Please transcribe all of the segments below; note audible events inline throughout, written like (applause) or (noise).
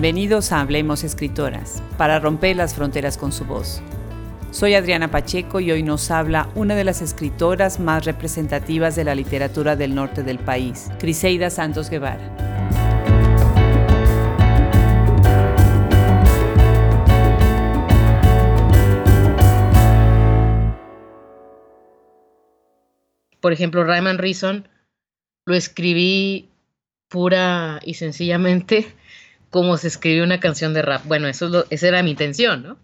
Bienvenidos a Hablemos Escritoras, para romper las fronteras con su voz. Soy Adriana Pacheco y hoy nos habla una de las escritoras más representativas de la literatura del norte del país, Criseida Santos Guevara. Por ejemplo, Rayman Reason lo escribí pura y sencillamente como se escribe una canción de rap. Bueno, eso esa era mi intención, ¿no?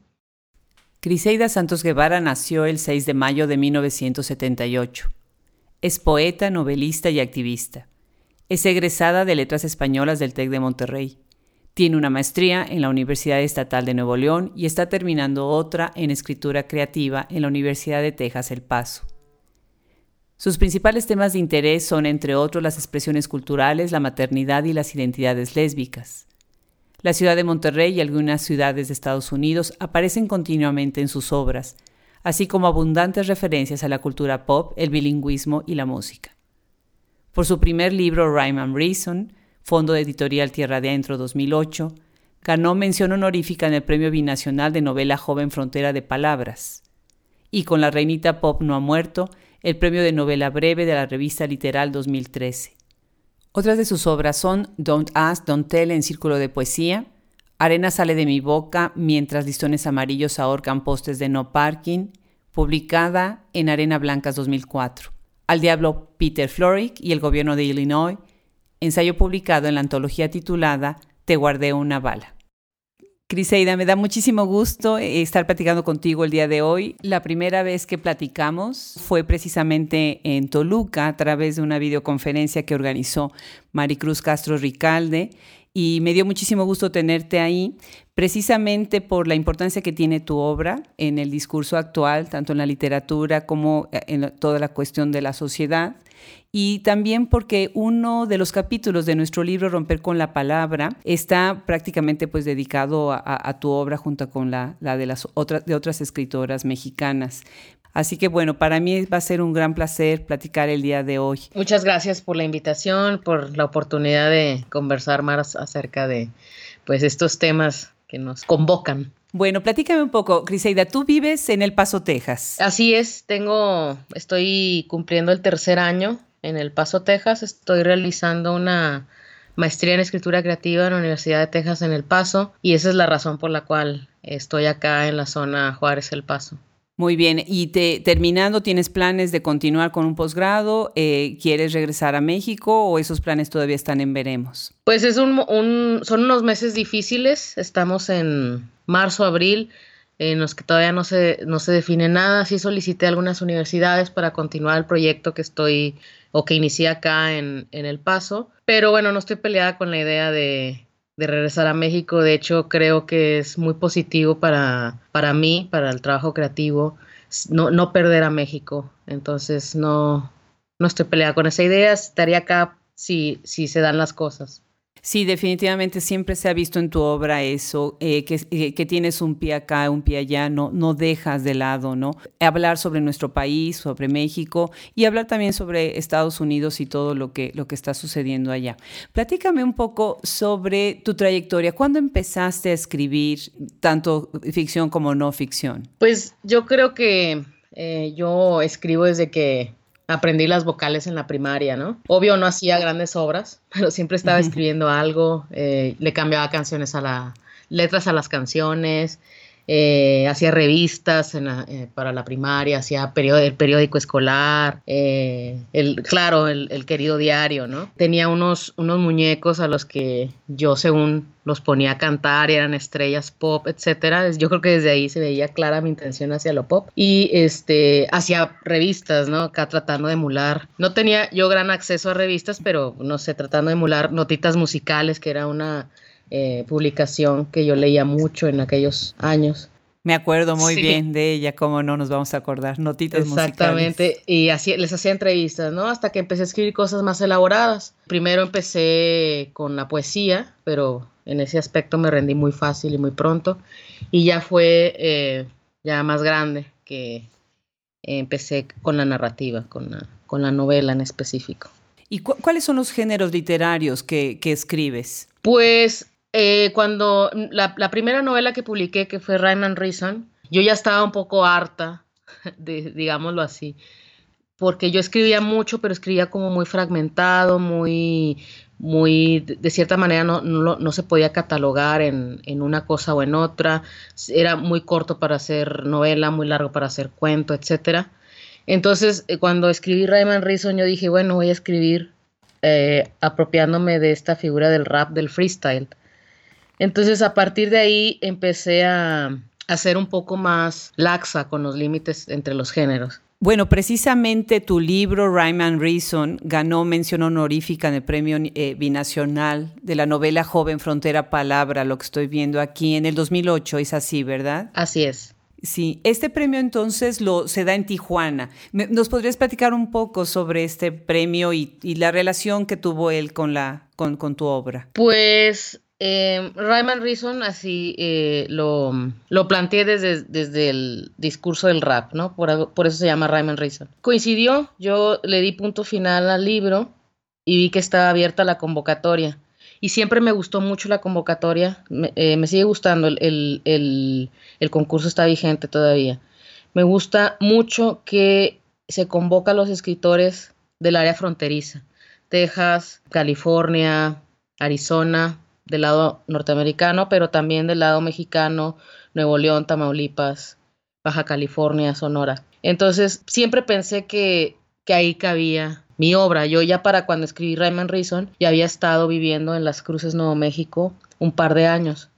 Criseida Santos Guevara nació el 6 de mayo de 1978. Es poeta, novelista y activista. Es egresada de Letras Españolas del TEC de Monterrey. Tiene una maestría en la Universidad Estatal de Nuevo León y está terminando otra en escritura creativa en la Universidad de Texas El Paso. Sus principales temas de interés son, entre otros, las expresiones culturales, la maternidad y las identidades lésbicas. La ciudad de Monterrey y algunas ciudades de Estados Unidos aparecen continuamente en sus obras, así como abundantes referencias a la cultura pop, el bilingüismo y la música. Por su primer libro Rhyme and Reason, Fondo Editorial Tierra de Adentro 2008, ganó mención honorífica en el Premio Binacional de Novela Joven Frontera de Palabras. Y con La Reinita Pop No ha muerto, el Premio de Novela Breve de la revista Literal 2013. Otras de sus obras son Don't Ask, Don't Tell en Círculo de Poesía, Arena sale de mi boca mientras listones amarillos ahorcan postes de no parking, publicada en Arena Blancas 2004. Al diablo Peter Florick y el gobierno de Illinois, ensayo publicado en la antología titulada Te guardé una bala. Criseida, me da muchísimo gusto eh, estar platicando contigo el día de hoy. La primera vez que platicamos fue precisamente en Toluca a través de una videoconferencia que organizó Maricruz Castro Ricalde y me dio muchísimo gusto tenerte ahí, precisamente por la importancia que tiene tu obra en el discurso actual, tanto en la literatura como eh, en toda la cuestión de la sociedad y también porque uno de los capítulos de nuestro libro Romper con la Palabra está prácticamente pues dedicado a, tu obra junto con la, la de, las otras, de otras escritoras mexicanas. Así que bueno, para mí va a ser un gran placer platicar el día de hoy. Muchas gracias por la invitación, por la oportunidad de conversar más acerca de pues estos temas que nos convocan. Bueno, platícame un poco, Criseida, tú vives en El Paso, Texas. Así es, tengo, estoy cumpliendo el tercer año en El Paso, Texas. Estoy realizando una maestría en escritura creativa en la Universidad de Texas en El Paso y esa es la razón por la cual estoy acá en la zona Juárez El Paso. Muy bien, y te, terminando, ¿tienes planes de continuar con un posgrado? Eh, ¿Quieres regresar a México o esos planes todavía están en veremos? Pues es un, un, son unos meses difíciles, estamos en marzo, abril, en los que todavía no se, no se define nada. Sí solicité algunas universidades para continuar el proyecto que estoy o que inicié acá en, El Paso. Pero bueno, no estoy peleada con la idea de, regresar a México. De hecho, creo que es muy positivo para, para mí, para el trabajo creativo, no, no perder a México. Entonces, no, no estoy peleada con esa idea. Estaría acá si, si se dan las cosas. Sí, definitivamente siempre se ha visto en tu obra eso, eh, eh, que, tienes un pie acá, un pie allá, no, no dejas de lado, ¿no? Hablar sobre nuestro país, sobre México y hablar también sobre Estados Unidos y todo lo que, lo que está sucediendo allá. Platícame un poco sobre tu trayectoria. ¿Cuándo empezaste a escribir tanto ficción como no ficción? Pues yo creo que eh, yo escribo desde que aprendí las vocales en la primaria, ¿no? Obvio no hacía grandes obras, (laughs) pero siempre estaba escribiendo algo, eh, le cambiaba canciones a la, letras a las canciones, eh, hacía revistas eh, para la primaria, hacía el periódico escolar, eh, el, claro, el, querido diario, ¿no? Tenía unos, unos muñecos a los que yo según los ponía a cantar, eran estrellas pop, etcétera. Yo creo que desde ahí se veía clara mi intención hacia lo pop. Y este, hacía revistas, ¿no? Acá tratando de emular. No tenía yo gran acceso a revistas, pero no sé, tratando de emular notitas musicales, que era una eh, publicación que yo leía mucho en aquellos años. Me acuerdo muy bien de ella, cómo no nos vamos a acordar, notitas Exactamente, y así les hacía entrevistas, ¿no? Hasta que empecé a escribir cosas más elaboradas. Primero empecé con la poesía, pero en ese aspecto me rendí muy fácil y muy pronto. Y ya fue eh, ya más grande que empecé con la narrativa, con la, con la novela en específico. ¿Y cuáles son los géneros literarios que, que escribes? Pues eh, cuando la, primera novela que publiqué, que fue Rhyme Reason, yo ya estaba un poco harta, (laughs) de, digámoslo así, porque yo escribía mucho, pero escribía como muy fragmentado, muy, muy, de cierta manera no, no, se podía catalogar en, en, una cosa o en otra, era muy corto para hacer novela, muy largo para hacer cuento, etcétera. Entonces, eh, cuando escribí Rayman Reason, yo dije, bueno, voy a escribir eh, apropiándome de esta figura del rap, del freestyle. Entonces, a partir de ahí empecé a, a ser un poco más laxa con los límites entre los géneros. Bueno, precisamente tu libro, Rhyme and Reason, ganó mención honorífica en el premio eh, binacional de la novela Joven Frontera Palabra, lo que estoy viendo aquí en el 2008, es así, ¿verdad? Así es. Sí, este premio entonces lo, se da en Tijuana. ¿Nos podrías platicar un poco sobre este premio y, la relación que tuvo él con, la, con, con tu obra? Pues eh, Ryman Reason así eh, lo, lo, planteé desde, desde, el discurso del rap, ¿no? Por, por, eso se llama Ryman Reason. Coincidió, yo le di punto final al libro y vi que estaba abierta la convocatoria y siempre me gustó mucho la convocatoria, me, eh, sigue gustando, el, el, concurso está vigente todavía. Me gusta mucho que se convoca a los escritores del área fronteriza, Texas, California, Arizona, del lado norteamericano, pero también del lado mexicano, Nuevo León, Tamaulipas, Baja California, Sonora. Entonces, siempre pensé que, que ahí cabía mi obra. Yo ya para cuando escribí Rayman Reason ya había estado viviendo en las Cruces Nuevo México un par de años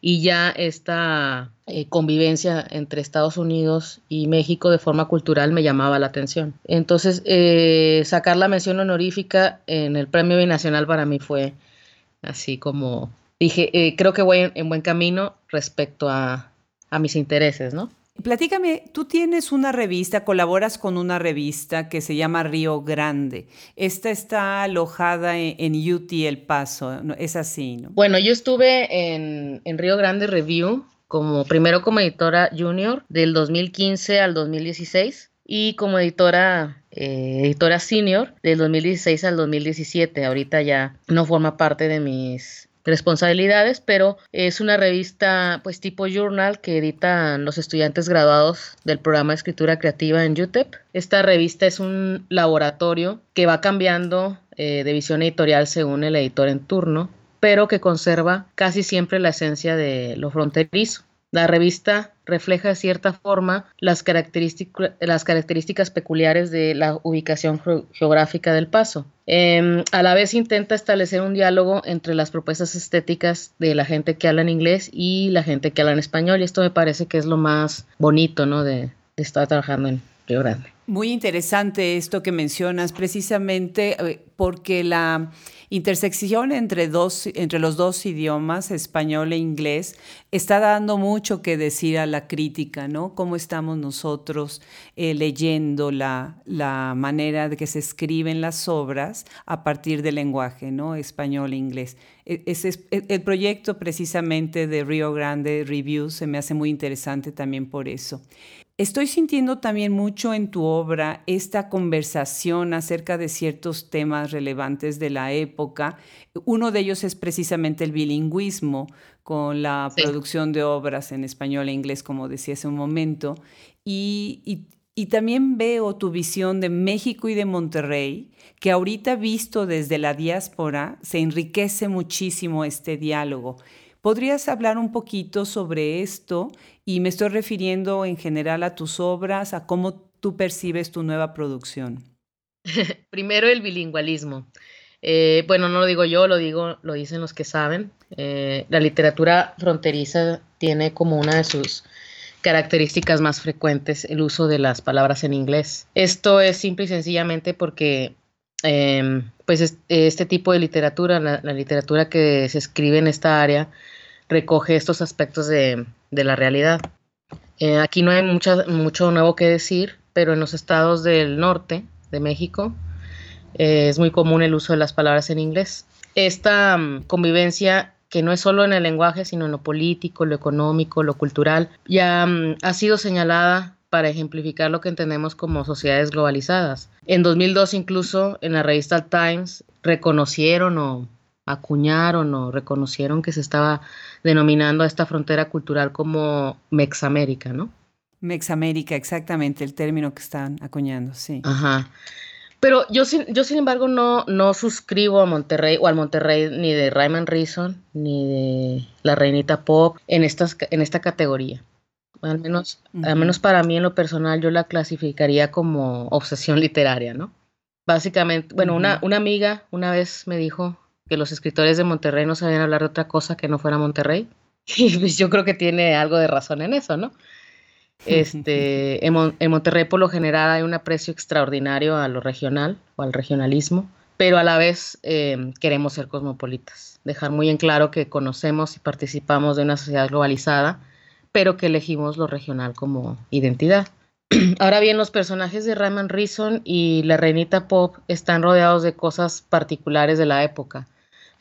y ya esta eh, convivencia entre Estados Unidos y México de forma cultural me llamaba la atención. Entonces, eh, sacar la mención honorífica en el Premio Binacional para mí fue así como, dije, eh, creo que voy en, buen camino respecto a, a mis intereses, ¿no? Platícame, tú tienes una revista, colaboras con una revista que se llama Río Grande. Esta está alojada en, UT El Paso, es así, ¿no? Bueno, yo estuve en, Río Grande Review como primero como editora junior del 2015 al 2016 y como editora eh, editora senior del 2016 al 2017. Ahorita ya no forma parte de mis responsabilidades, pero es una revista pues tipo journal que editan los estudiantes graduados del programa de escritura creativa en UTEP. Esta revista es un laboratorio que va cambiando eh, de visión editorial según el editor en turno, pero que conserva casi siempre la esencia de lo fronterizo. La revista refleja de cierta forma las, las características peculiares de la ubicación geográfica del paso. Em, a la vez intenta establecer un diálogo entre las propuestas estéticas de la gente que habla en inglés y la gente que habla en español y esto me parece que es lo más bonito ¿no? de, de estar trabajando en Río. Muy interesante esto que mencionas, precisamente eh, porque la intersección entre, dos, entre los dos idiomas, español e inglés, está dando mucho que decir a la crítica, ¿no? Cómo estamos nosotros eh, leyendo la, manera de que se escriben las obras a partir del lenguaje, ¿no? Español e inglés. E, el proyecto precisamente de Rio Grande Review se me hace muy interesante también por eso. Estoy sintiendo también mucho en tu obra esta conversación acerca de ciertos temas relevantes de la época. Uno de ellos es precisamente el bilingüismo con la producción de obras en español e inglés, como decía hace un momento. Y, y también veo tu visión de México y de Monterrey, que ahorita visto desde la diáspora, se enriquece muchísimo este diálogo. ¿Podrías hablar un poquito sobre esto? Y me estoy refiriendo en general a tus obras, a cómo tú percibes tu nueva producción. (laughs) Primero el bilingüalismo. Eh, bueno, no lo digo yo, lo digo, lo dicen los que saben. Eh, la literatura fronteriza tiene como una de sus características más frecuentes el uso de las palabras en inglés. Esto es simple y sencillamente porque em, pues este tipo de literatura, la, literatura que se escribe en esta área, recoge estos aspectos de, la realidad. Eh, aquí no hay mucho nuevo que decir, pero en los estados del norte de México eh, es muy común el uso de las palabras en inglés. Esta mm, convivencia que no es solo en el lenguaje, sino en lo político, lo económico, lo cultural, ya mm, ha sido señalada para ejemplificar lo que entendemos como sociedades globalizadas. En 2002 incluso en la revista Times reconocieron o acuñaron o reconocieron que se estaba denominando a esta frontera cultural como Mexamérica, ¿no? Mexamérica, exactamente, el término que están acuñando, sí. Ajá. Pero yo, yo sin embargo, no, no suscribo a Monterrey o al Monterrey ni de Ryman Reason ni de la Reinita Pop en, estas, en esta categoría. Al menos, al menos para mí en lo personal yo la clasificaría como obsesión literaria, ¿no? Básicamente, bueno, una, una amiga una vez me dijo que los escritores de Monterrey no sabían hablar de otra cosa que no fuera Monterrey. (laughs) Y pues yo creo que tiene algo de razón en eso, ¿no? (laughs) Este, en, Monterrey por lo general hay un aprecio extraordinario a lo regional o al regionalismo, pero a la vez eh, queremos ser cosmopolitas, dejar muy en claro que conocemos y participamos de una sociedad globalizada, pero que elegimos lo regional como identidad. (clears throat) Ahora bien, los personajes de Raymond Reason y la reinita Pop están rodeados de cosas particulares de la época,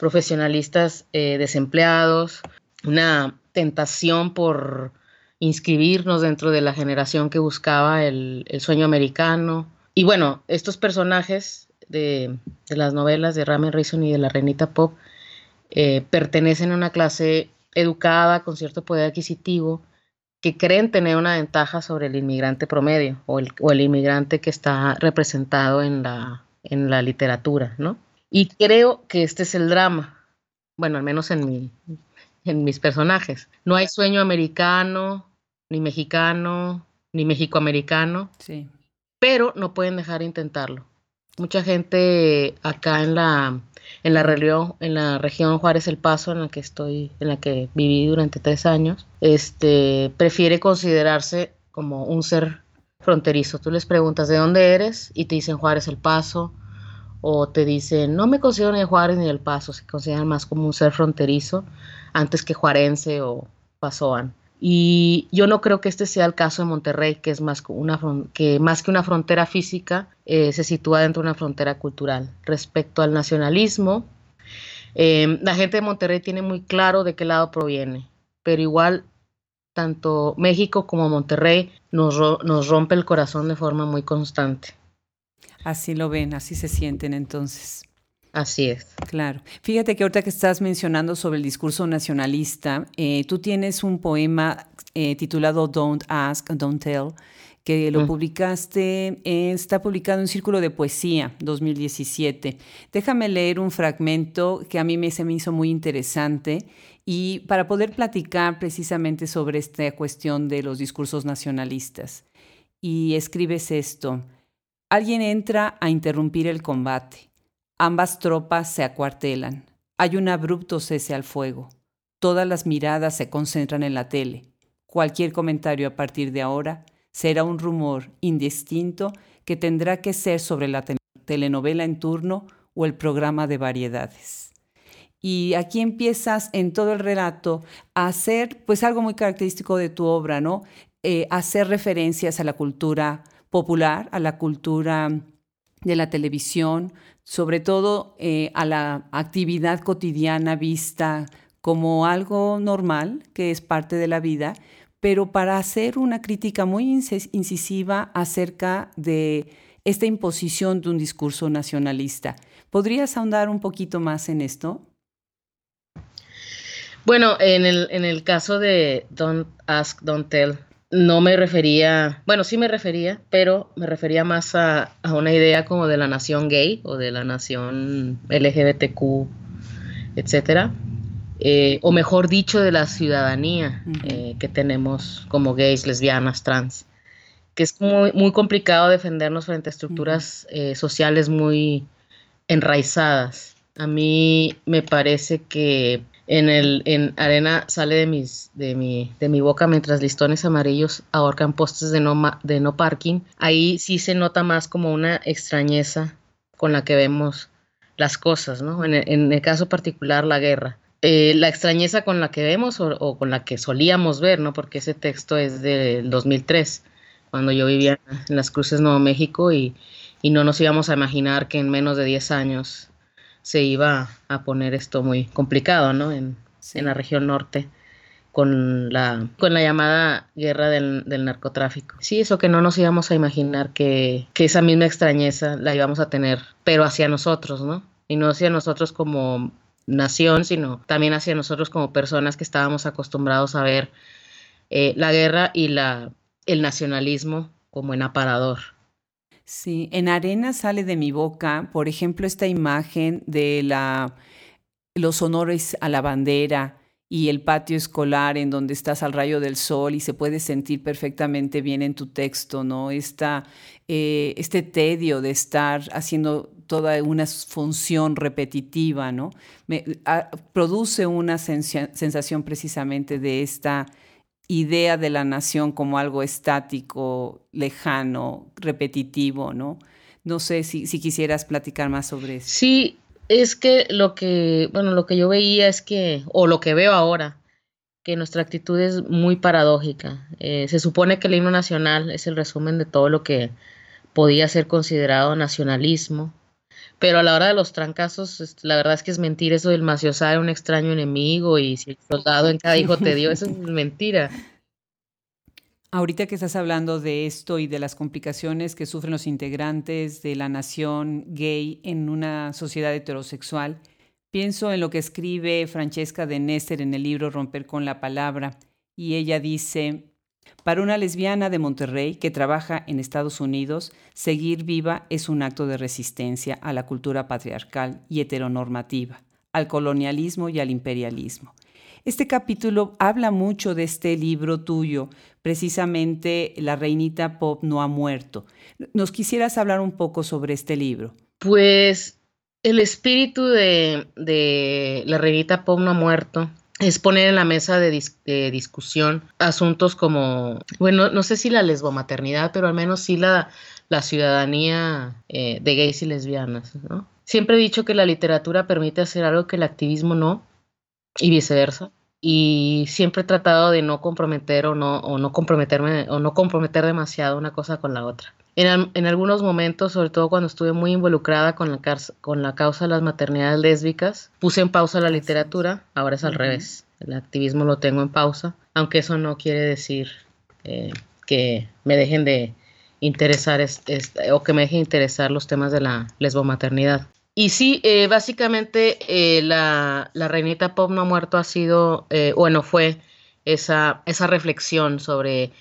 profesionalistas eh, desempleados, una tentación por inscribirnos dentro de la generación que buscaba el, sueño americano. Y bueno, estos personajes de, las novelas de Ramen Reason y de la Renita Pop eh, pertenecen a una clase educada, con cierto poder adquisitivo, que creen tener una ventaja sobre el inmigrante promedio o el, inmigrante que está representado en la, en la literatura, ¿no? Y creo que este es el drama, bueno, al menos en, mi, en mis personajes. No hay sueño americano, ni mexicano, ni mexicoamericano. Sí. Pero no pueden dejar de intentarlo. Mucha gente acá en la, en la región, en la región Juárez El Paso, en la que estoy, en la que viví durante tres años, este, prefiere considerarse como un ser fronterizo. Tú les preguntas de dónde eres y te dicen Juárez El Paso, o te dicen no me considero ni Juárez ni El Paso, se consideran más como un ser fronterizo antes que juarense o pasoan. Y yo no creo que este sea el caso de Monterrey, que es más, una, que, más que una frontera física, eh, se sitúa dentro de una frontera cultural. Respecto al nacionalismo, eh, la gente de Monterrey tiene muy claro de qué lado proviene, pero igual tanto México como Monterrey nos, nos rompe el corazón de forma muy constante. Así lo ven, así se sienten entonces. Así es. Claro. Fíjate que ahorita que estás mencionando sobre el discurso nacionalista, eh, tú tienes un poema eh, titulado Don't Ask, Don't Tell, que lo publicaste, eh, está publicado en Círculo de Poesía 2017. Déjame leer un fragmento que a mí me, se me hizo muy interesante y para poder platicar precisamente sobre esta cuestión de los discursos nacionalistas. Y escribes esto, alguien entra a interrumpir el combate Ambas tropas se acuartelan. Hay un abrupto cese al fuego. Todas las miradas se concentran en la tele. Cualquier comentario a partir de ahora será un rumor indistinto que tendrá que ser sobre la telenovela en turno o el programa de variedades. Y aquí empiezas en todo el relato a hacer pues algo muy característico de tu obra, ¿no? Eh, hacer referencias a la cultura popular, a la cultura de la televisión, sobre todo eh, a la actividad cotidiana vista como algo normal, que es parte de la vida, pero para hacer una crítica muy incisiva acerca de esta imposición de un discurso nacionalista. ¿Podrías ahondar un poquito más en esto? Bueno, en el, en el caso de Don't Ask, Don't Tell, no me refería, bueno, sí me refería, pero me refería más a, una idea como de la nación gay o de la nación LGBTQ, etcétera. Eh, o mejor dicho, de la ciudadanía eh, que tenemos como gays, lesbianas, trans, que es muy, muy complicado defendernos frente a estructuras eh, sociales muy enraizadas. A mí me parece que en, el, en arena sale de, mis, de, mi, de mi boca mientras listones amarillos ahorcan postes de no, de no parking. Ahí sí se nota más como una extrañeza con la que vemos las cosas, ¿no? En el, caso particular, la guerra. Eh, la extrañeza con la que vemos o, con la que solíamos ver, ¿no? Porque ese texto es del 2003, cuando yo vivía en las Cruces Nuevo México y, y no nos íbamos a imaginar que en menos de 10 años se iba a poner esto muy complicado, ¿no? En, la región norte con la, con la llamada guerra del, narcotráfico. Sí, eso que no nos íbamos a imaginar que, que, esa misma extrañeza la íbamos a tener, pero hacia nosotros, ¿no? Y no hacia nosotros como nación, sino también hacia nosotros como personas que estábamos acostumbrados a ver eh, la guerra y la, el nacionalismo como en aparador. Sí, en arena sale de mi boca, por ejemplo, esta imagen de la, los honores a la bandera y el patio escolar en donde estás al rayo del sol y se puede sentir perfectamente bien en tu texto, ¿no? Esta, eh, este tedio de estar haciendo toda una función repetitiva, ¿no? Me, produce una sensación precisamente de esta idea de la nación como algo estático, lejano, repetitivo, ¿no? No sé si, si quisieras platicar más sobre eso. Sí, es que lo que, bueno, lo que yo veía es que, o lo que veo ahora, que nuestra actitud es muy paradójica. Eh, se supone que el himno nacional es el resumen de todo lo que podía ser considerado nacionalismo, pero a la hora de los trancazos, la verdad es que es mentira eso del maciosar un extraño enemigo y si el soldado en cada hijo te dio, eso es mentira. (laughs) Ahorita que estás hablando de esto y de las complicaciones que sufren los integrantes de la nación gay en una sociedad heterosexual, pienso en lo que escribe Francesca de Nester en el libro Romper con la Palabra, y ella dice, para una lesbiana de Monterrey que trabaja en Estados Unidos, seguir viva es un acto de resistencia a la cultura patriarcal y heteronormativa, al colonialismo y al imperialismo. Este capítulo habla mucho de este libro tuyo, precisamente La Reinita Pop no ha muerto. ¿Nos quisieras hablar un poco sobre este libro? Pues el espíritu de, de La Reinita Pop no ha muerto es poner en la mesa de, discusión asuntos como, bueno, no sé si la lesbomaternidad, pero al menos sí la, la ciudadanía eh, de gays y lesbianas, ¿no? Siempre he dicho que la literatura permite hacer algo que el activismo no, y viceversa. Y siempre he tratado de no comprometer o no, o no comprometerme o no comprometer demasiado una cosa con la otra. En, algunos momentos, sobre todo cuando estuve muy involucrada con la, con la causa de las maternidades lésbicas, puse en pausa la literatura, ahora es al revés, el activismo lo tengo en pausa, aunque eso no quiere decir eh, que me dejen de interesar o que me dejen interesar los temas de la lesbomaternidad. Y sí, eh, básicamente eh, la, la, reinita pop no ha muerto ha sido, bueno, fue esa, esa reflexión sobre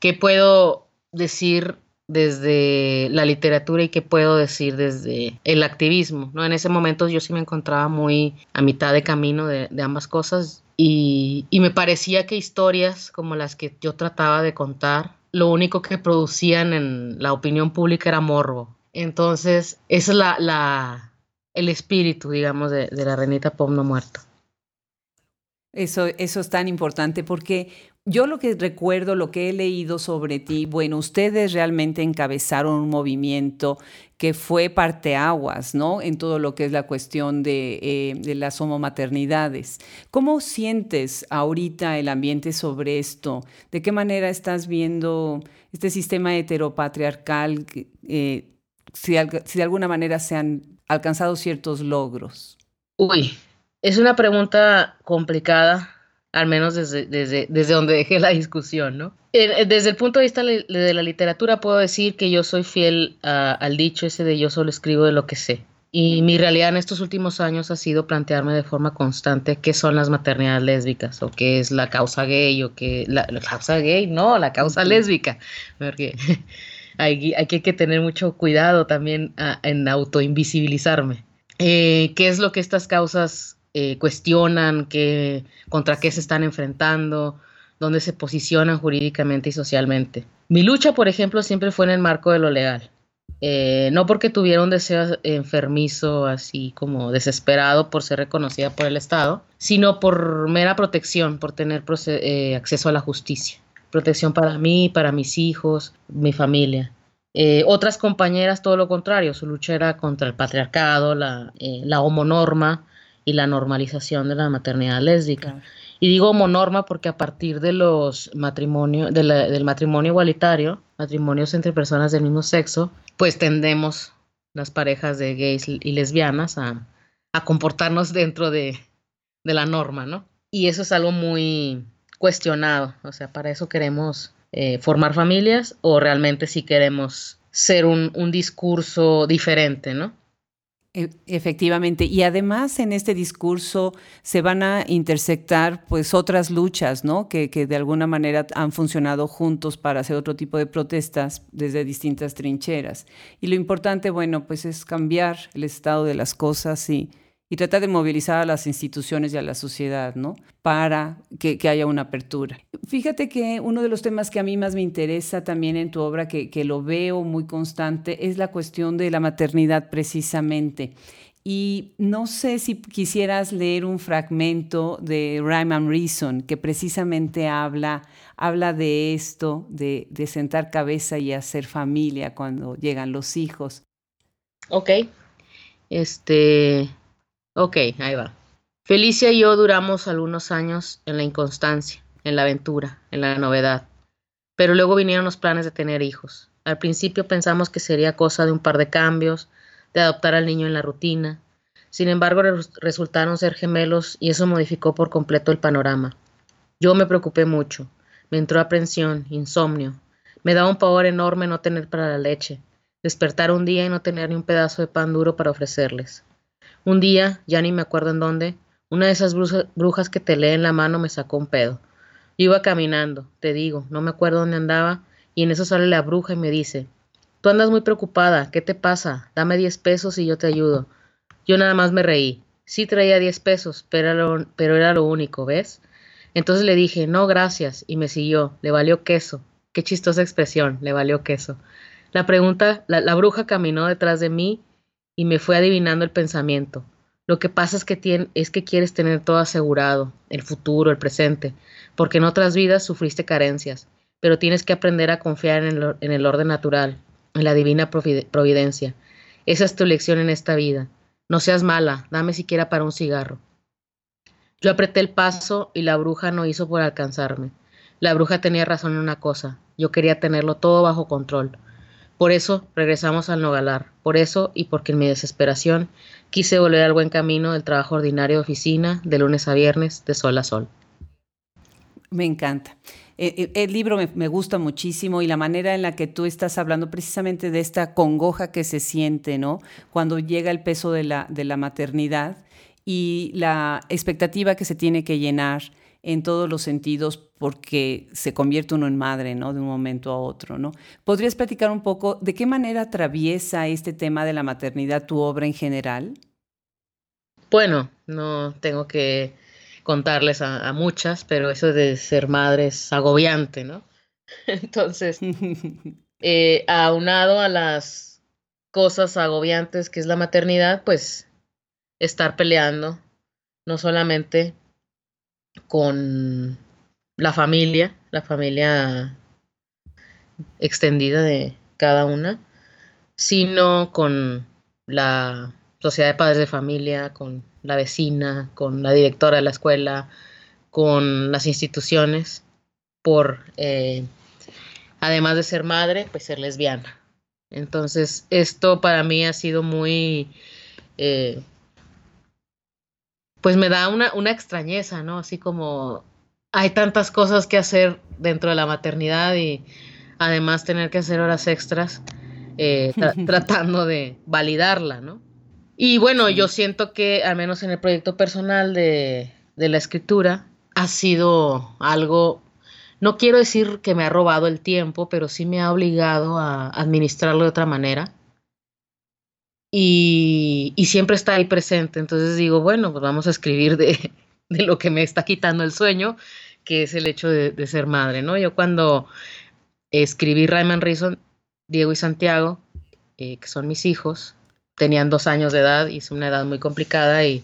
qué puedo decir desde la literatura y qué puedo decir desde el activismo. ¿no? En ese momento yo sí me encontraba muy a mitad de camino de, ambas cosas y, me parecía que historias como las que yo trataba de contar, lo único que producían en la opinión pública era morbo. Entonces, ese es la, la, el espíritu, digamos, de, de la Renita Pop no muerto. Eso, eso es tan importante porque yo lo que recuerdo, lo que he leído sobre ti, bueno, ustedes realmente encabezaron un movimiento que fue parteaguas, ¿no? En todo lo que es la cuestión de, eh, las homomaternidades. ¿Cómo sientes ahorita el ambiente sobre esto? ¿De qué manera estás viendo este sistema heteropatriarcal? Eh, si de alguna manera se han alcanzado ciertos logros. Uy, es una pregunta complicada al menos desde, desde, desde donde dejé la discusión, ¿no? Desde el punto de vista de la literatura puedo decir que yo soy fiel al dicho ese de yo solo escribo de lo que sé. Y mi realidad en estos últimos años ha sido plantearme de forma constante qué son las maternidades lésbicas o qué es la causa gay o qué la, causa gay, no, la causa lésbica, porque (laughs) hay, hay, que tener mucho cuidado también en autoinvisibilizarme. Eh, ¿Qué es lo que estas causas eh, cuestionan, qué, contra qué se están enfrentando, dónde se posicionan jurídicamente y socialmente. Mi lucha, por ejemplo, siempre fue en el marco de lo legal. Eh, no porque tuviera un deseo enfermizo, así como desesperado por ser reconocida por el Estado, sino por mera protección, por tener eh, acceso a la justicia. Protección para mí, para mis hijos, mi familia. otras compañeras, todo lo contrario, su lucha era contra el patriarcado, la, la homonorma, y la normalización de la maternidad lésbica. Y digo monorma porque a partir de los matrimonios, del matrimonio igualitario, matrimonios entre personas del mismo sexo, pues tendemos las parejas de gays y lesbianas a, comportarnos dentro de, la norma, ¿no? Y eso es algo muy cuestionado, o sea, para eso queremos eh, formar familias o realmente si queremos ser un, un discurso diferente, ¿no? E, efectivamente, y además en este discurso se van a intersectar pues otras luchas, ¿no? Que, que, de alguna manera han funcionado juntos para hacer otro tipo de protestas desde distintas trincheras. Y lo importante, bueno, pues es cambiar el estado de las cosas y, y tratar de movilizar a las instituciones y a la sociedad, ¿no? Para que, haya una apertura. Fíjate que uno de los temas que a mí más me interesa también en tu obra, que, que lo veo muy constante, es la cuestión de la maternidad precisamente. Y no sé si quisieras leer un fragmento de Rhyme and Reason que precisamente habla, habla de esto, de, de sentar cabeza y hacer familia cuando llegan los hijos. Ok. Este, Ok, ahí va. Felicia y yo duramos algunos años en la inconstancia, en la aventura, en la novedad. Pero luego vinieron los planes de tener hijos. Al principio pensamos que sería cosa de un par de cambios, de adoptar al niño en la rutina. Sin embargo, resultaron ser gemelos y eso modificó por completo el panorama. Yo me preocupé mucho. Me entró aprensión, insomnio. Me daba un pavor enorme no tener para la leche, despertar un día y no tener ni un pedazo de pan duro para ofrecerles. Un día, ya ni me acuerdo en dónde, una de esas brujas que te lee en la mano me sacó un pedo. Yo iba caminando, te digo, no me acuerdo dónde andaba, y en eso sale la bruja y me dice, tú andas muy preocupada, ¿qué te pasa? Dame diez pesos y yo te ayudo. Yo nada más me reí. Sí traía diez pesos, pero era, lo, pero era lo único, ¿ves? Entonces le dije, no, gracias, y me siguió, le valió queso. Qué chistosa expresión, le valió queso. La pregunta, la bruja caminó detrás de mí y me fue adivinando el pensamiento. Lo que pasa es que, es que quieres tener todo asegurado, el futuro, el presente, porque en otras vidas sufriste carencias, pero tienes que aprender a confiar en el, en el orden natural, en la divina providencia. Esa es tu lección en esta vida. No seas mala, dame siquiera para un cigarro. Yo apreté el paso y la bruja no hizo por alcanzarme. La bruja tenía razón en una cosa, yo quería tenerlo todo bajo control. Por eso regresamos al Nogalar, por eso y porque en mi desesperación quise volver al buen camino del trabajo ordinario de oficina de lunes a viernes, de sol a sol. Me encanta. Eh, eh, el, libro me, gusta muchísimo y la manera en la que tú estás hablando precisamente de esta congoja que se siente, ¿no? Cuando llega el peso de la, de la maternidad y la expectativa que se tiene que llenar en todos los sentidos porque se convierte uno en madre, ¿no? De un momento a otro, ¿no? ¿Podrías platicar un poco de qué manera atraviesa este tema de la maternidad tu obra en general? Bueno, no tengo que contarles a, muchas, pero eso de ser madre es agobiante, ¿no? (laughs) Entonces, (laughs) eh, aunado a las cosas agobiantes que es la maternidad, pues estar peleando, no solamente con la familia, la familia extendida de cada una, sino con la sociedad de padres de familia, con la vecina, con la directora de la escuela, con las instituciones, por, eh, además de ser madre, pues ser lesbiana. Entonces, esto para mí ha sido muy eh, pues me da una, una extrañeza, ¿no? Así como hay tantas cosas que hacer dentro de la maternidad y además tener que hacer horas extras eh, (laughs) tratando de validarla, ¿no? Y bueno, yo siento que al menos en el proyecto personal de, de la escritura ha sido algo, no quiero decir que me ha robado el tiempo, pero sí me ha obligado a administrarlo de otra manera y, siempre está ahí presente. Entonces digo, bueno, pues vamos a escribir (laughs) de, lo que me está quitando el sueño, que es el hecho de, ser madre, ¿no? Yo cuando escribí Rayman Reason, Diego y Santiago, eh, que son mis hijos, tenían dos años de edad y es una edad muy complicada y...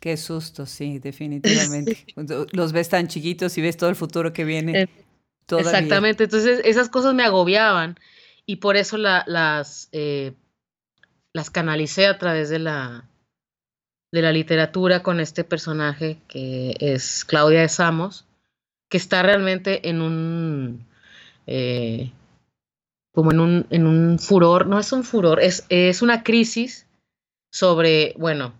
Qué susto, sí, definitivamente. (laughs) Los ves tan chiquitos y ves todo el futuro que viene. Eh, exactamente, entonces esas cosas me agobiaban y por eso las... Eh, las canalicé a través de la, de la literatura con este personaje que es Claudia de Samos, que está realmente en un, eh, como en un, en un furor, no es un furor, es, es una crisis sobre, bueno,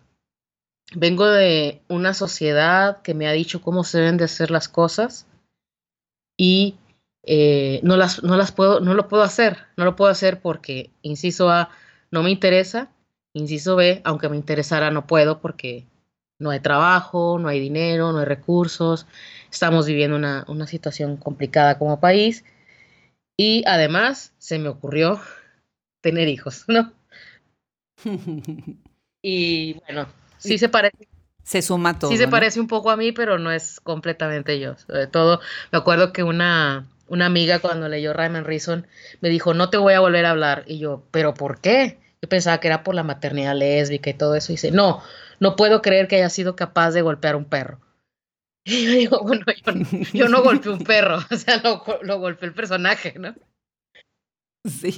vengo de una sociedad que me ha dicho cómo se deben de hacer las cosas y eh, no, las, no las puedo, no lo puedo hacer, no lo puedo hacer porque, inciso a, no me interesa Inciso B, aunque me interesara, no puedo porque no hay trabajo, no hay dinero, no hay recursos, estamos viviendo una, una situación complicada como país y además se me ocurrió (laughs) tener hijos, ¿no? (laughs) y bueno, sí se parece. Se suma todo. Sí se parece un poco a mí, pero no es completamente yo. Sobre todo, me acuerdo que una, una amiga cuando leyó Raymond Reason me dijo, no te voy a volver a hablar. Y yo, ¿pero por qué? Yo pensaba que era por la maternidad lésbica y todo eso. Y dice, no, no puedo creer que haya sido capaz de golpear un perro. (laughs) Y yo digo, bueno, yo, no golpeé un perro, (laughs) o sea, lo, lo golpeé el personaje, ¿no? Sí,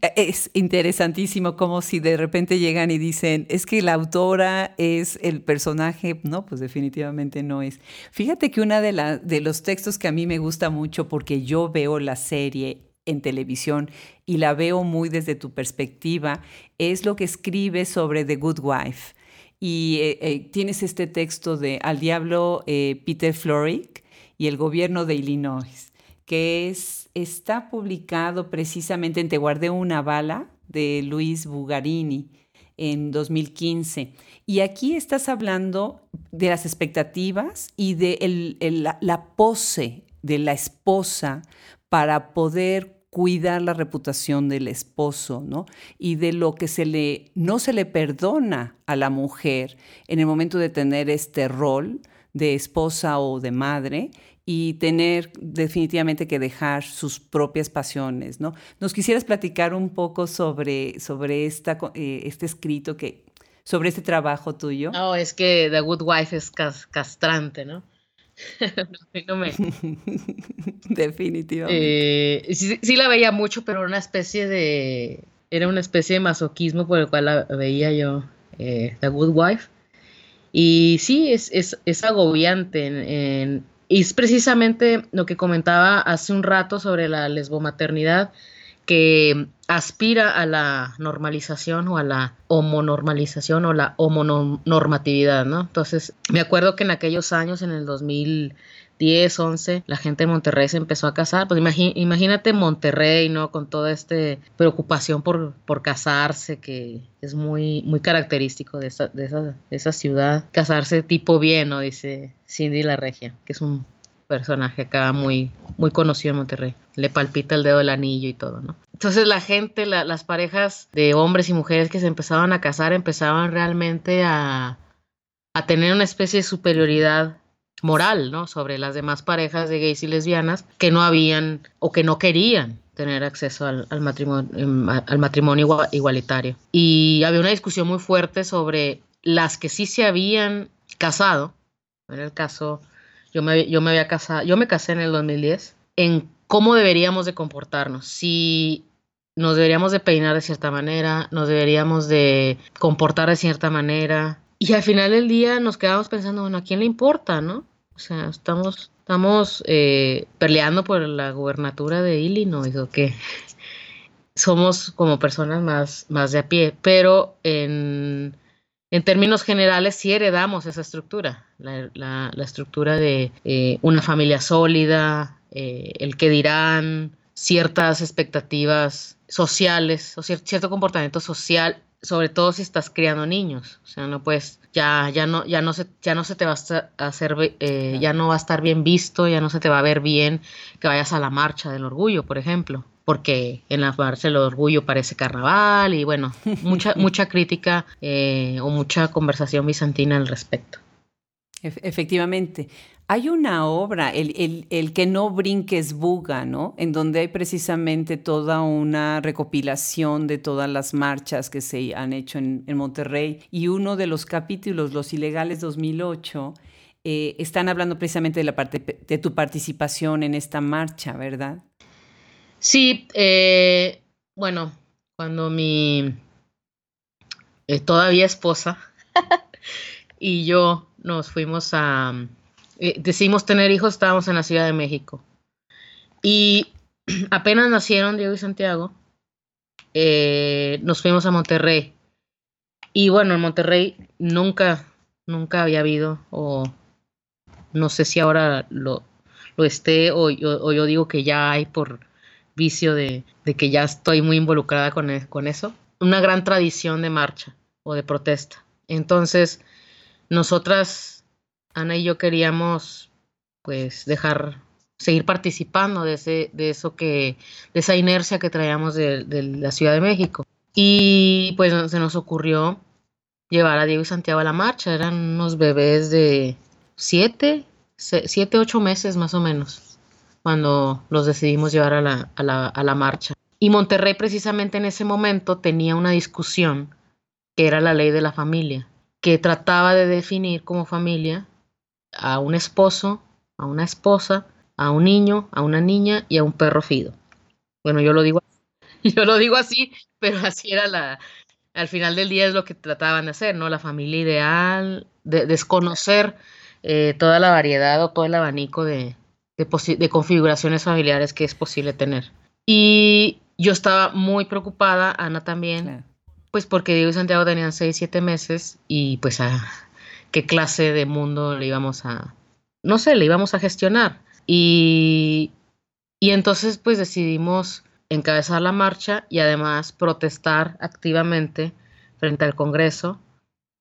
e, es interesantísimo como si de repente llegan y dicen, es que la autora es el personaje, no, pues definitivamente no es. Fíjate que una de, de los textos que a mí me gusta mucho porque yo veo la serie en televisión y la veo muy desde tu perspectiva, es lo que escribe sobre The Good Wife. Y eh, eh, tienes este texto de Al Diablo eh, Peter Florick y el gobierno de Illinois que es, está publicado precisamente en Te guardé una bala de Luis Bugarini en 2015. Y aquí estás hablando de las expectativas y de la, la pose de la esposa para poder cuidar la reputación del esposo, ¿no? Y de lo que se le, no se le perdona a la mujer en el momento de tener este rol de esposa o de madre y tener definitivamente que dejar sus propias pasiones, ¿no? ¿Nos quisieras platicar un poco sobre, sobre esta, eh, este escrito que, sobre este trabajo tuyo? No, es que The Good Wife es castrante, ¿no? (laughs) no me... (laughs) Definitivamente. Eh, sí, la veía mucho, pero era una especie de... Era una especie de masoquismo por el cual la veía yo, eh, The Good Wife. Y sí, es, es, es agobiante en y es precisamente lo que comentaba hace un rato sobre la lesbomaternidad, que aspira a la normalización o a la homonormalización o la homonormatividad, ¿no? Entonces, me acuerdo que en aquellos años, en el 2010, 11, la gente de Monterrey se empezó a casar. Pues imagínate Monterrey, ¿no? Con toda esta preocupación por, por casarse, que es muy, muy característico de esa, de, esa, de esa ciudad. Casarse tipo bien, ¿no? Dice Cindy la Regia, que es un personaje acá muy, muy conocido en Monterrey. Le palpita el dedo del anillo y todo, ¿no? Entonces la gente, las parejas de hombres y mujeres que se empezaban a casar empezaban realmente a, a tener una especie de superioridad moral, ¿no? Sobre las demás parejas de gays y lesbianas que no habían o que no querían tener acceso al, al matrimonio, em, al matrimonio igualitario. Y había una discusión muy fuerte sobre las que sí se habían casado, en el caso yo me, yo me había casado, yo me casé en el 2010, en cómo deberíamos de comportarnos, si nos deberíamos de peinar de cierta manera, nos deberíamos de comportar de cierta manera. Y al final del día nos quedamos pensando, bueno, ¿a quién le importa, no? O sea, estamos, estamos eh, peleando por la gubernatura de Illinois o qué. Somos como personas más, más de a pie, pero en en términos generales sí heredamos esa estructura, la, estructura de eh, una familia sólida, eh, el que dirán, ciertas expectativas sociales o cierto comportamiento social, sobre todo si estás criando niños. O sea, no puedes, ya, ya no, ya no se, ya no se te va a hacer, eh, ya no va a estar bien visto, ya no se te va a ver bien que vayas a la marcha del orgullo, por ejemplo porque en la marcha del orgullo parece carnaval y bueno, mucha, (laughs) mucha crítica eh, o mucha conversación bizantina al respecto. Efectivamente. Hay una obra, el, el, que no brinques buga, ¿no? En donde hay precisamente toda una recopilación de todas las marchas que se han hecho en, Monterrey. Y uno de los capítulos, Los Ilegales 2008, eh, están hablando precisamente de, la parte, de tu participación en esta marcha, ¿verdad? Sí, eh, bueno, cuando mi eh, todavía esposa (laughs) y yo nos fuimos a, eh, decidimos tener hijos, estábamos en la Ciudad de México. Y (clears throat) apenas nacieron Diego y Santiago, nos fuimos a Monterrey. Y bueno, en Monterrey nunca, nunca había habido, o no sé si ahora lo, lo esté, o yo digo que ya hay por vicio de, que ya estoy muy involucrada con, e, con eso. Una gran tradición de marcha. o de protesta. Entonces, nosotras, Ana y yo queríamos pues dejar seguir participando de ese, de eso que, de esa inercia que traíamos de, la Ciudad de México. Y pues se nos ocurrió llevar a Diego y Santiago a la marcha. Eran unos bebés de siete, siete, ocho meses más o menos, cuando los decidimos llevar a la, a la, a la marcha. Y Monterrey precisamente en ese momento tenía una discusión que era la ley de la familia, que trataba de definir como familia a un esposo, a una esposa, a un niño, a una niña y a un perro fido. Bueno, yo lo digo, (laughs) yo lo digo así, pero así era la, al final del día es lo que trataban de hacer, ¿no? La familia ideal, de, desconocer eh, toda la variedad o todo el abanico de, de, configuraciones familiares que es posible tener. Y yo estaba muy preocupada, Ana también, pues porque Diego y Santiago tenían 6, 7 meses y pues a qué clase de mundo le íbamos a, no sé, le íbamos a gestionar. Y, y entonces pues decidimos encabezar la marcha y además protestar activamente frente al Congreso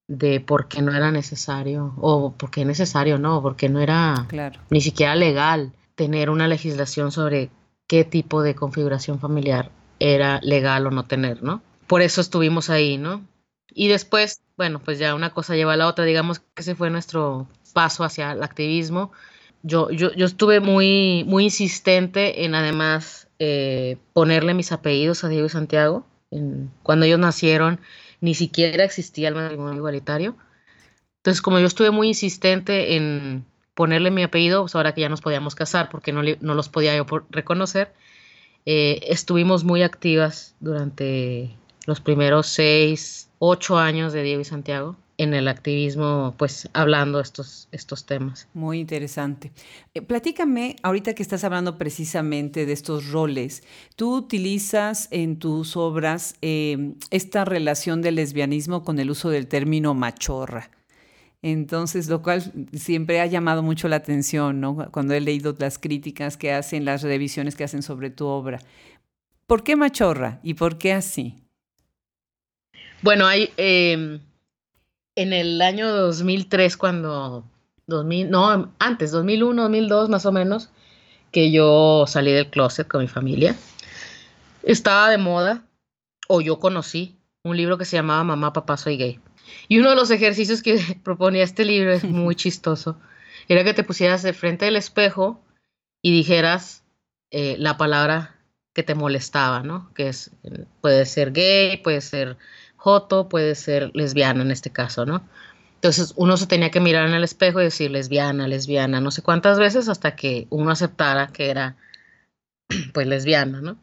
de por qué no era necesario, o por qué necesario no, porque no era ni siquiera legal tener una legislación sobre qué tipo de configuración familiar era legal o no tener, ¿no? Por eso estuvimos ahí, ¿no? Y después, bueno, pues ya una cosa lleva a la otra, digamos que ese fue nuestro paso hacia el activismo. Yo, yo, yo estuve muy, muy insistente en además eh, ponerle mis apellidos a Diego y Santiago. cuando ellos nacieron, ni siquiera existía el matrimonio igualitario. Entonces, como yo estuve muy insistente en ponerle mi apellido, pues ahora que ya nos podíamos casar, porque no, no los podía yo reconocer, eh, estuvimos muy activas durante los primeros seis, ocho años de Diego y Santiago en el activismo, pues hablando estos, estos temas. Muy interesante. Eh, platícame, ahorita que estás hablando precisamente de estos roles, tú utilizas en tus obras eh, esta relación del lesbianismo con el uso del término machorra. Entonces, lo cual siempre ha llamado mucho la atención, ¿no? Cuando he leído las críticas que hacen, las revisiones que hacen sobre tu obra. ¿Por qué machorra y por qué así? Bueno, hay... Em, en el año 2003, cuando, 2000, no, antes, 2001, 2002 más o menos, que yo salí del closet con mi familia, estaba de moda, o yo conocí, un libro que se llamaba Mamá, Papá, Soy Gay. Y uno de los ejercicios que (laughs) proponía este libro es (laughs) muy chistoso. Era que te pusieras de frente del espejo y dijeras eh, la palabra que te molestaba, ¿no? Que es, puede ser gay, puede ser joto, puede ser lesbiana en este caso, ¿no? Entonces uno se tenía que mirar en el espejo y decir lesbiana, lesbiana, no sé cuántas veces hasta que uno aceptara que era (clears throat) pues lesbiana, ¿no?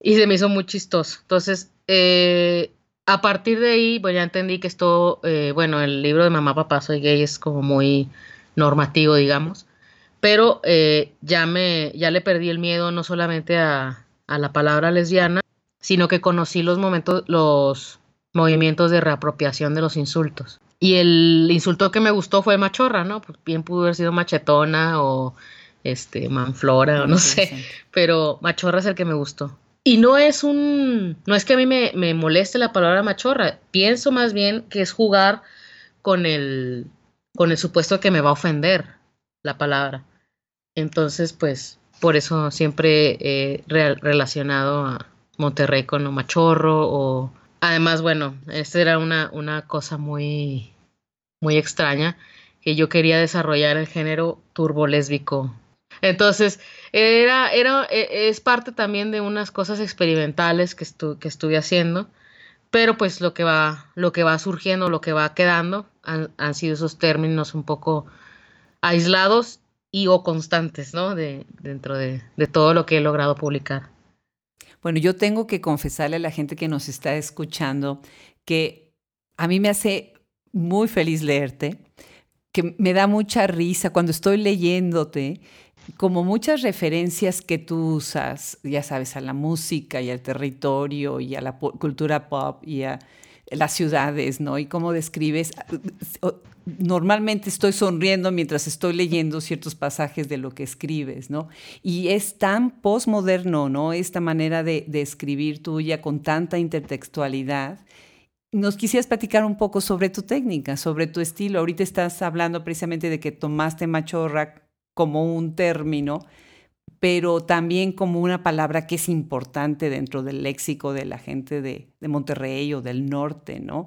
Y se me hizo muy chistoso. Entonces, eh, a partir de ahí, pues ya entendí que esto, eh, bueno, el libro de Mamá, Papá, Soy Gay es como muy normativo, digamos, pero eh, ya, me, ya le perdí el miedo no solamente a la palabra lesbiana, sino que conocí los momentos, los movimientos de reapropiación de los insultos. Y el insulto que me gustó fue machorra, ¿no? Pues bien pudo haber sido machetona o este manflora o no sé, pero machorra es el que me gustó. Y no es un, no es que a mí me, me moleste la palabra machorra, pienso más bien que es jugar con el, con el supuesto que me va a ofender la palabra. Entonces, pues, por eso siempre he relacionado a, Monterrey con lo machorro o además bueno esta era una, una cosa muy muy extraña que yo quería desarrollar el género turbolésbico. Entonces era era e, es parte también de unas cosas experimentales que, que estuve haciendo pero pues lo que va lo que va surgiendo lo que va quedando han, han sido esos términos un poco aislados y o constantes no de dentro de, de todo lo que he logrado publicar bueno, yo tengo que confesarle a la gente que nos está escuchando que a mí me hace muy feliz leerte, que me da mucha risa cuando estoy leyéndote, como muchas referencias que tú usas, ya sabes, a la música y al territorio y a la cultura pop y a las ciudades, ¿no? Y cómo describes normalmente estoy sonriendo mientras estoy leyendo ciertos pasajes de lo que escribes, ¿no? Y es tan postmoderno, ¿no? Esta manera de, escribir tuya con tanta intertextualidad nos quisieras platicar un poco sobre tu técnica, sobre tu estilo. Ahorita estás hablando precisamente de que tomaste machorra como un término, pero también como una palabra que es importante dentro del léxico de la gente de, Monterrey o del norte, ¿no?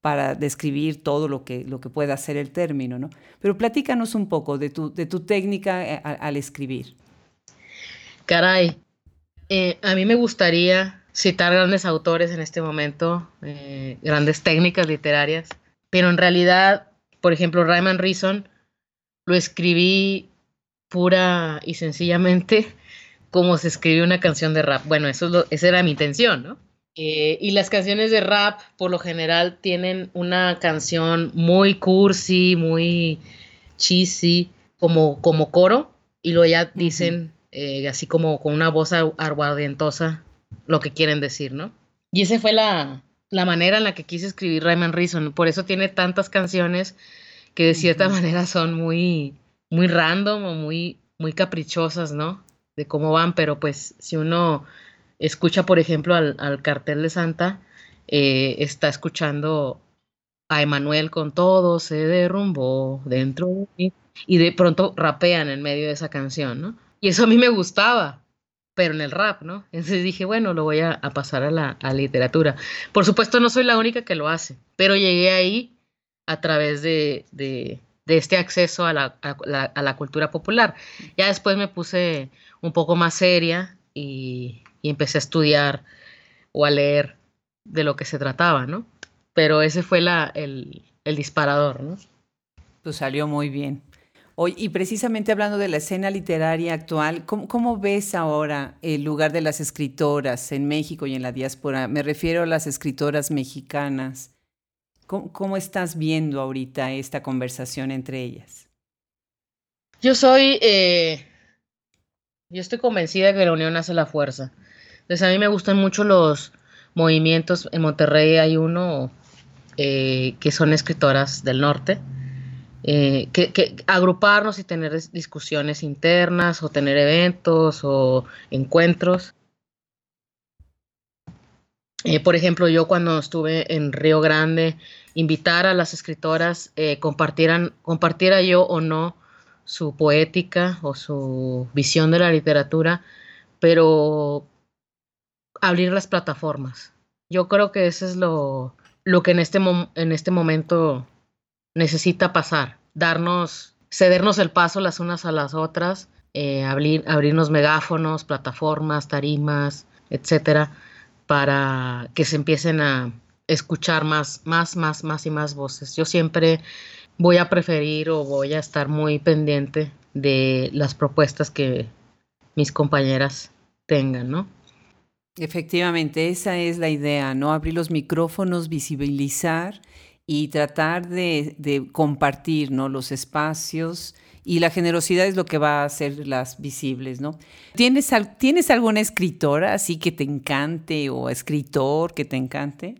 Para describir todo lo que, lo que pueda hacer el término, ¿no? Pero platícanos un poco de tu, de tu técnica eh, al escribir. Caray, eh, a mí me gustaría citar grandes autores en este momento, eh, grandes técnicas literarias, pero en realidad, por ejemplo, Rayman Reason lo escribí pura y sencillamente como se escribe una canción de rap. Bueno, eso es lo, esa era mi intención, ¿no? Eh, y las canciones de rap, por lo general, tienen una canción muy cursi, muy cheesy, como, como coro, y luego ya dicen, eh, así como con una voz aguardientosa, lo que quieren decir, ¿no? Y esa fue la, manera en la que quise escribir Rayman Reason. Por eso tiene tantas canciones que de cierta manera son muy, muy random o muy, muy caprichosas, ¿no? De cómo van, pero pues si uno escucha, por ejemplo, al, cartel de Santa, eh, está escuchando a Emanuel con todo se derrumbó dentro de mí y de pronto rapean en medio de esa canción, ¿no? Y eso a mí me gustaba, pero en el rap, ¿no? Entonces dije, bueno, lo voy a, pasar a la literatura. Por supuesto, no soy la única que lo hace, pero llegué ahí a través de, de, este acceso a la, a, la, cultura popular. Ya después me puse un poco más seria y, empecé a estudiar o a leer de lo que se trataba, ¿no? Pero ese fue la, el, el disparador, ¿no? Pues salió muy bien y precisamente hablando de la escena literaria actual, ¿cómo, ves ahora el lugar de las escritoras en México y en la diáspora? Me refiero a las escritoras mexicanas. ¿Cómo, estás viendo ahorita esta conversación entre ellas? Yo soy, eh, yo estoy convencida de que la unión hace la fuerza. Entonces a mí me gustan mucho los movimientos. En Monterrey hay uno eh, que son escritoras del norte eh, que, agruparnos y tener discusiones internas o tener eventos o encuentros. Por ejemplo, yo cuando estuve en Río Grande, invitar a las escritoras eh, compartieran, compartiera yo o no su poética o su visión de la literatura, pero abrir las plataformas. Yo creo que eso es lo, lo que en este, en este momento necesita pasar, darnos, cedernos el paso las unas a las otras, eh, abrir, abrirnos megáfonos, plataformas, tarimas, etcétera, para que se empiecen a escuchar más, más, más, más y más voces. Yo siempre voy a preferir o voy a estar muy pendiente de las propuestas que mis compañeras tengan, ¿no? Efectivamente, esa es la idea, ¿no? Abrir los micrófonos, visibilizar y tratar de, compartir ¿no? los espacios y la generosidad es lo que va a hacerlas visibles, ¿no? ¿Tienes, ¿Tienes alguna escritora así que te encante o escritor que te encante?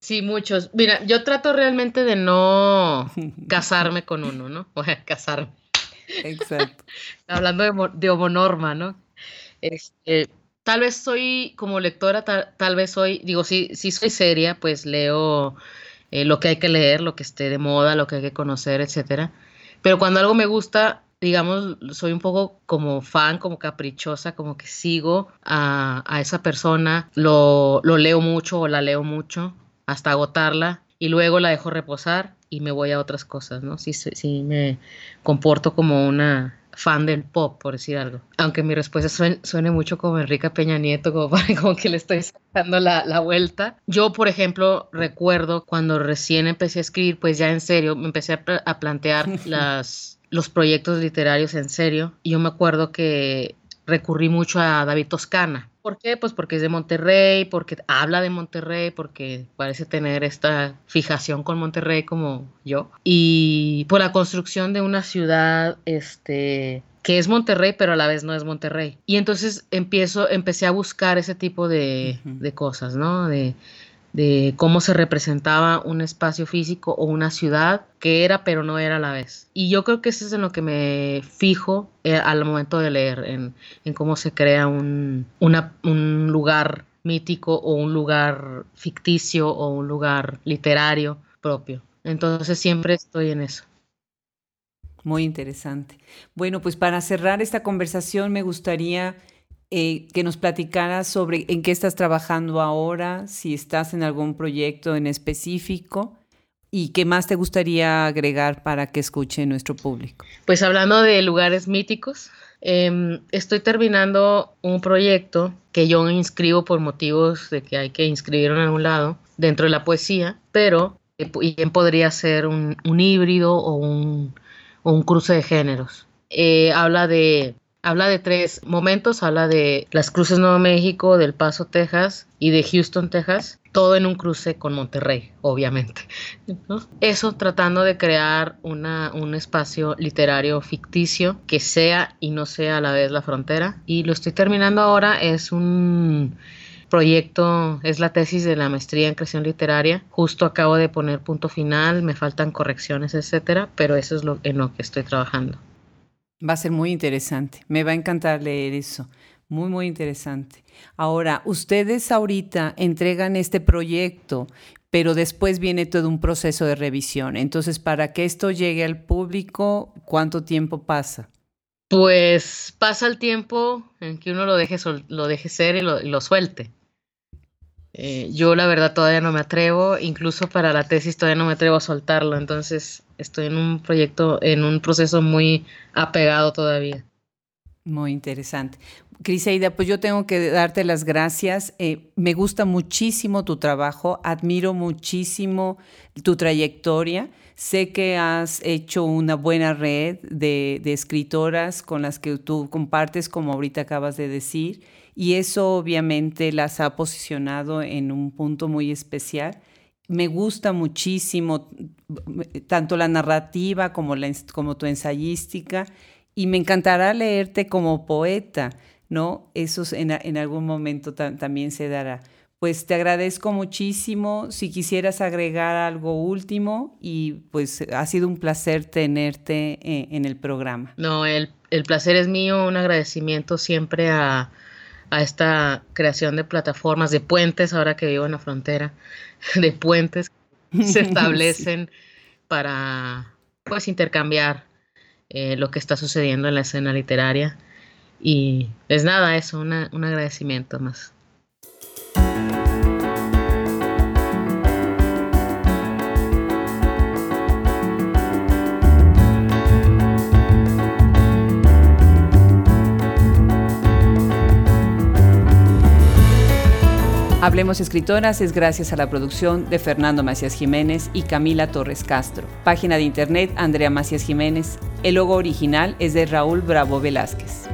Sí, muchos. Mira, yo trato realmente de no (laughs) casarme con uno, ¿no? (laughs) O sea, casarme. Exacto. (laughs) Hablando de, de homonorma, ¿no? Este, tal vez soy, como lectora, tal, vez soy, digo, si, si soy seria, pues leo eh, lo que hay que leer, lo que esté de moda, lo que hay que conocer, etcétera. Pero cuando algo me gusta, digamos, soy un poco como fan, como caprichosa, como que sigo a, esa persona, lo, lo leo mucho o la leo mucho hasta agotarla y luego la dejo reposar y me voy a otras cosas, ¿no? Sí, sí me comporto como una fan del pop, por decir algo. Aunque mi respuesta suene, mucho como Enrique Peña Nieto, como, como que le estoy sacando la, la, vuelta. Yo, por ejemplo, recuerdo cuando recién empecé a escribir, pues ya en serio, me empecé a, a plantear (laughs) las, los proyectos literarios en serio. Y yo me acuerdo que recurrí mucho a David Toscana. ¿Por qué? Pues porque es de Monterrey, porque habla de Monterrey, porque parece tener esta fijación con Monterrey como yo. Y por la construcción de una ciudad, este, que es Monterrey, pero a la vez no es Monterrey. Y entonces empiezo, empecé a buscar ese tipo de, de cosas, ¿no? De, de cómo se representaba un espacio físico o una ciudad que era pero no era a la vez. Y yo creo que eso es en lo que me fijo eh, al momento de leer, en, cómo se crea un, un lugar mítico o un lugar ficticio o un lugar literario propio. Entonces siempre estoy en eso. Muy interesante. Bueno, pues para cerrar esta conversación me gustaría eh, que nos platicaras sobre en qué estás trabajando ahora, si estás en algún proyecto en específico y qué más te gustaría agregar para que escuche nuestro público. Pues hablando de lugares míticos, em, estoy terminando un proyecto que yo inscribo por motivos de que hay que inscribirlo en algún lado dentro de la poesía, pero bien podría ser un, híbrido o un, cruce de géneros. Eh, habla de Habla de tres momentos, habla de las cruces Nuevo México, del Paso, Texas y de Houston, Texas, todo en un cruce con Monterrey, obviamente. Eso tratando de crear una, un espacio literario ficticio que sea y no sea a la vez la frontera. Y lo estoy terminando ahora, es un proyecto, es la tesis de la maestría en creación literaria. Justo acabo de poner punto final, me faltan correcciones, etcétera, pero eso es lo en lo que estoy trabajando. Va a ser muy interesante. Me va a encantar leer eso. Muy, muy interesante. Ahora, ustedes ahorita entregan este proyecto, pero después viene todo un proceso de revisión. Entonces, para que esto llegue al público, ¿cuánto tiempo pasa? Pues pasa el tiempo en que uno lo deje, lo deje ser y lo suelte. Eh, yo la verdad todavía no me atrevo, incluso para la tesis todavía no me atrevo a soltarlo, entonces estoy en un proyecto, en un proceso muy apegado todavía. Muy interesante. Criseida, pues yo tengo que darte las gracias. Eh, me gusta muchísimo tu trabajo, admiro muchísimo tu trayectoria. Sé que has hecho una buena red de, de escritoras con las que tú compartes, como ahorita acabas de decir y eso obviamente las ha posicionado en un punto muy especial. Me gusta muchísimo tanto la narrativa como, la, como tu ensayística y me encantará leerte como poeta, ¿no? Eso en, algún momento también se dará. Pues te agradezco muchísimo. Si quisieras agregar algo último y pues ha sido un placer tenerte en, eh, en el programa. No, el, el placer es mío. Un agradecimiento siempre a, a esta creación de plataformas, de puentes, ahora que vivo en la frontera, (laughs) de puentes que se (laughs) establecen para pues intercambiar eh, lo que está sucediendo en la escena literaria. Y es nada, eso, un agradecimiento más. Hablemos Escritoras es gracias a la producción de Fernando Macías Jiménez y Camila Torres Castro. Página de internet Andrea Macías Jiménez. El logo original es de Raúl Bravo Velázquez.